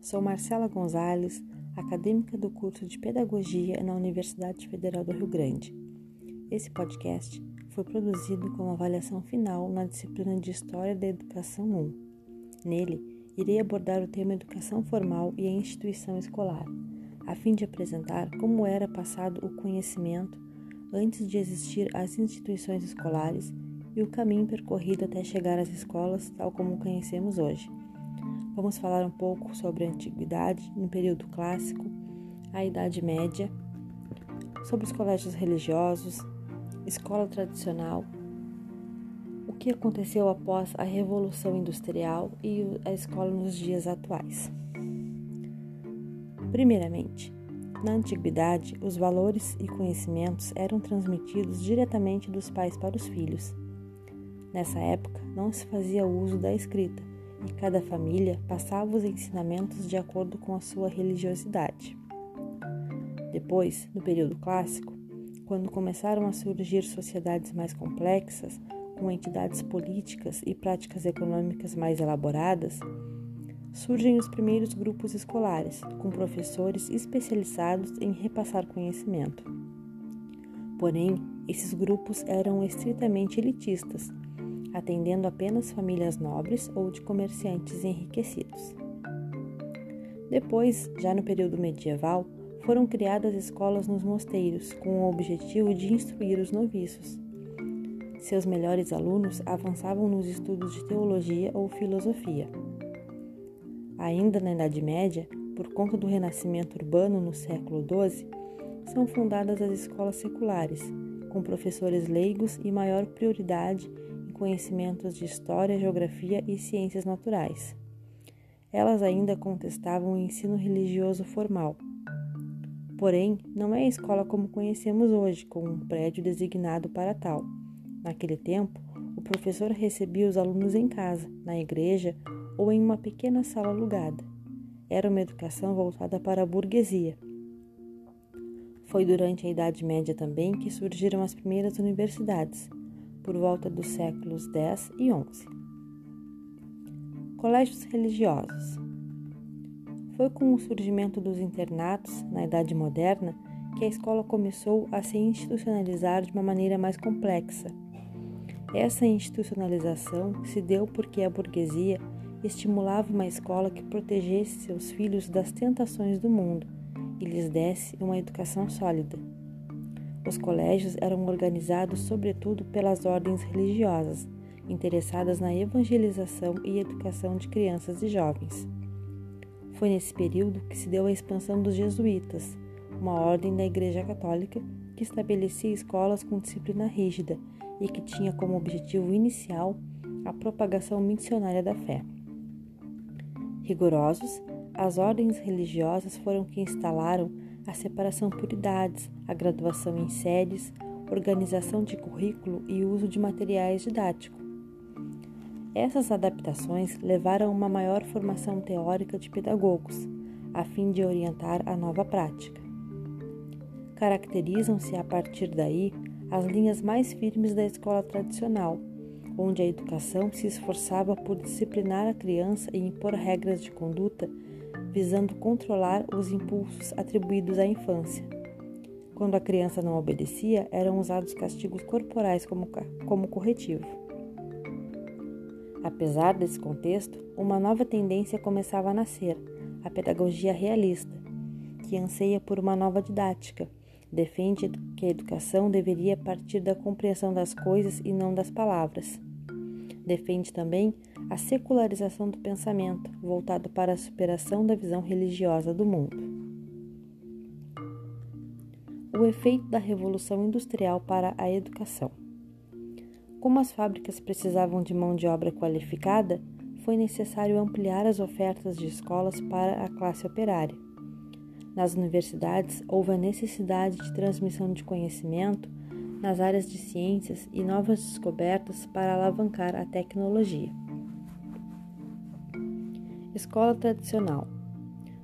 Sou Marcela Gonzalez, acadêmica do curso de Pedagogia na Universidade Federal do Rio Grande. Esse podcast foi produzido com avaliação final na disciplina de História da Educação 1. Nele, irei abordar o tema Educação Formal e a Instituição Escolar, a fim de apresentar como era passado o conhecimento antes de existir as instituições escolares e o caminho percorrido até chegar às escolas tal como conhecemos hoje. Vamos falar um pouco sobre a antiguidade no período clássico, a Idade Média, sobre os colégios religiosos, escola tradicional, o que aconteceu após a Revolução Industrial e a escola nos dias atuais. Primeiramente, na antiguidade, os valores e conhecimentos eram transmitidos diretamente dos pais para os filhos. Nessa época, não se fazia uso da escrita e cada família passava os ensinamentos de acordo com a sua religiosidade. Depois, no período clássico, quando começaram a surgir sociedades mais complexas, com entidades políticas e práticas econômicas mais elaboradas, surgem os primeiros grupos escolares, com professores especializados em repassar conhecimento. Porém, esses grupos eram estritamente elitistas, atendendo apenas famílias nobres ou de comerciantes enriquecidos. Depois, já no período medieval, foram criadas escolas nos mosteiros com o objetivo de instruir os noviços. Seus melhores alunos avançavam nos estudos de teologia ou filosofia. Ainda na Idade Média, por conta do renascimento urbano no século XII, são fundadas as escolas seculares, com professores leigos e maior prioridade conhecimentos de história, geografia e ciências naturais. Elas ainda contestavam o ensino religioso formal. Porém, não é a escola como conhecemos hoje, com um prédio designado para tal. Naquele tempo, o professor recebia os alunos em casa, na igreja ou em uma pequena sala alugada. Era uma educação voltada para a burguesia. Foi durante a Idade Média também que surgiram as primeiras universidades, por volta dos séculos X e XI. Colégios religiosos. Foi com o surgimento dos internatos na Idade Moderna que a escola começou a se institucionalizar de uma maneira mais complexa. Essa institucionalização se deu porque a burguesia estimulava uma escola que protegesse seus filhos das tentações do mundo e lhes desse uma educação sólida. Os colégios eram organizados sobretudo pelas ordens religiosas, interessadas na evangelização e educação de crianças e jovens. Foi nesse período que se deu a expansão dos jesuítas, uma ordem da Igreja Católica que estabelecia escolas com disciplina rígida e que tinha como objetivo inicial a propagação missionária da fé. Rigorosos, as ordens religiosas foram que instalaram a separação por idades, a graduação em séries, organização de currículo e uso de materiais didáticos. Essas adaptações levaram a uma maior formação teórica de pedagogos, a fim de orientar a nova prática. Caracterizam-se a partir daí as linhas mais firmes da escola tradicional, onde a educação se esforçava por disciplinar a criança e impor regras de conduta visando controlar os impulsos atribuídos à infância. Quando a criança não obedecia, eram usados castigos corporais como, como corretivo. Apesar desse contexto, uma nova tendência começava a nascer, a pedagogia realista, que anseia por uma nova didática, defende que a educação deveria partir da compreensão das coisas e não das palavras. Defende também a secularização do pensamento, voltado para a superação da visão religiosa do mundo. O efeito da Revolução Industrial para a educação. Como as fábricas precisavam de mão de obra qualificada, foi necessário ampliar as ofertas de escolas para a classe operária. Nas universidades, houve a necessidade de transmissão de conhecimento nas áreas de ciências e novas descobertas para alavancar a tecnologia. Escola tradicional.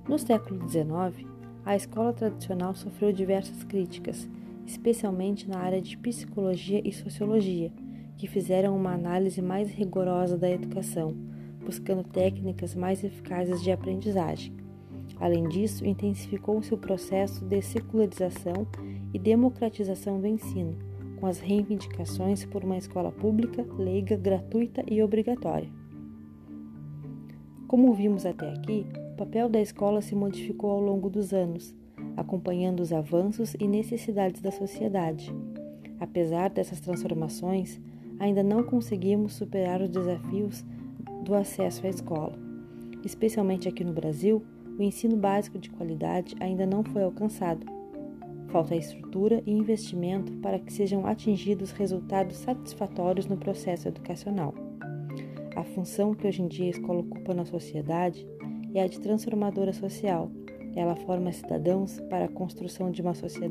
No século XIX, a escola tradicional sofreu diversas críticas, especialmente na área de psicologia e sociologia, que fizeram uma análise mais rigorosa da educação, buscando técnicas mais eficazes de aprendizagem. Além disso, intensificou-se o processo de secularização e democratização do ensino, com as reivindicações por uma escola pública, leiga, gratuita e obrigatória. Como vimos até aqui, o papel da escola se modificou ao longo dos anos, acompanhando os avanços e necessidades da sociedade. Apesar dessas transformações, ainda não conseguimos superar os desafios do acesso à escola. Especialmente aqui no Brasil, o ensino básico de qualidade ainda não foi alcançado. Falta estrutura e investimento para que sejam atingidos resultados satisfatórios no processo educacional. A função que hoje em dia a escola ocupa na sociedade é a de transformadora social. Ela forma cidadãos para a construção de uma sociedade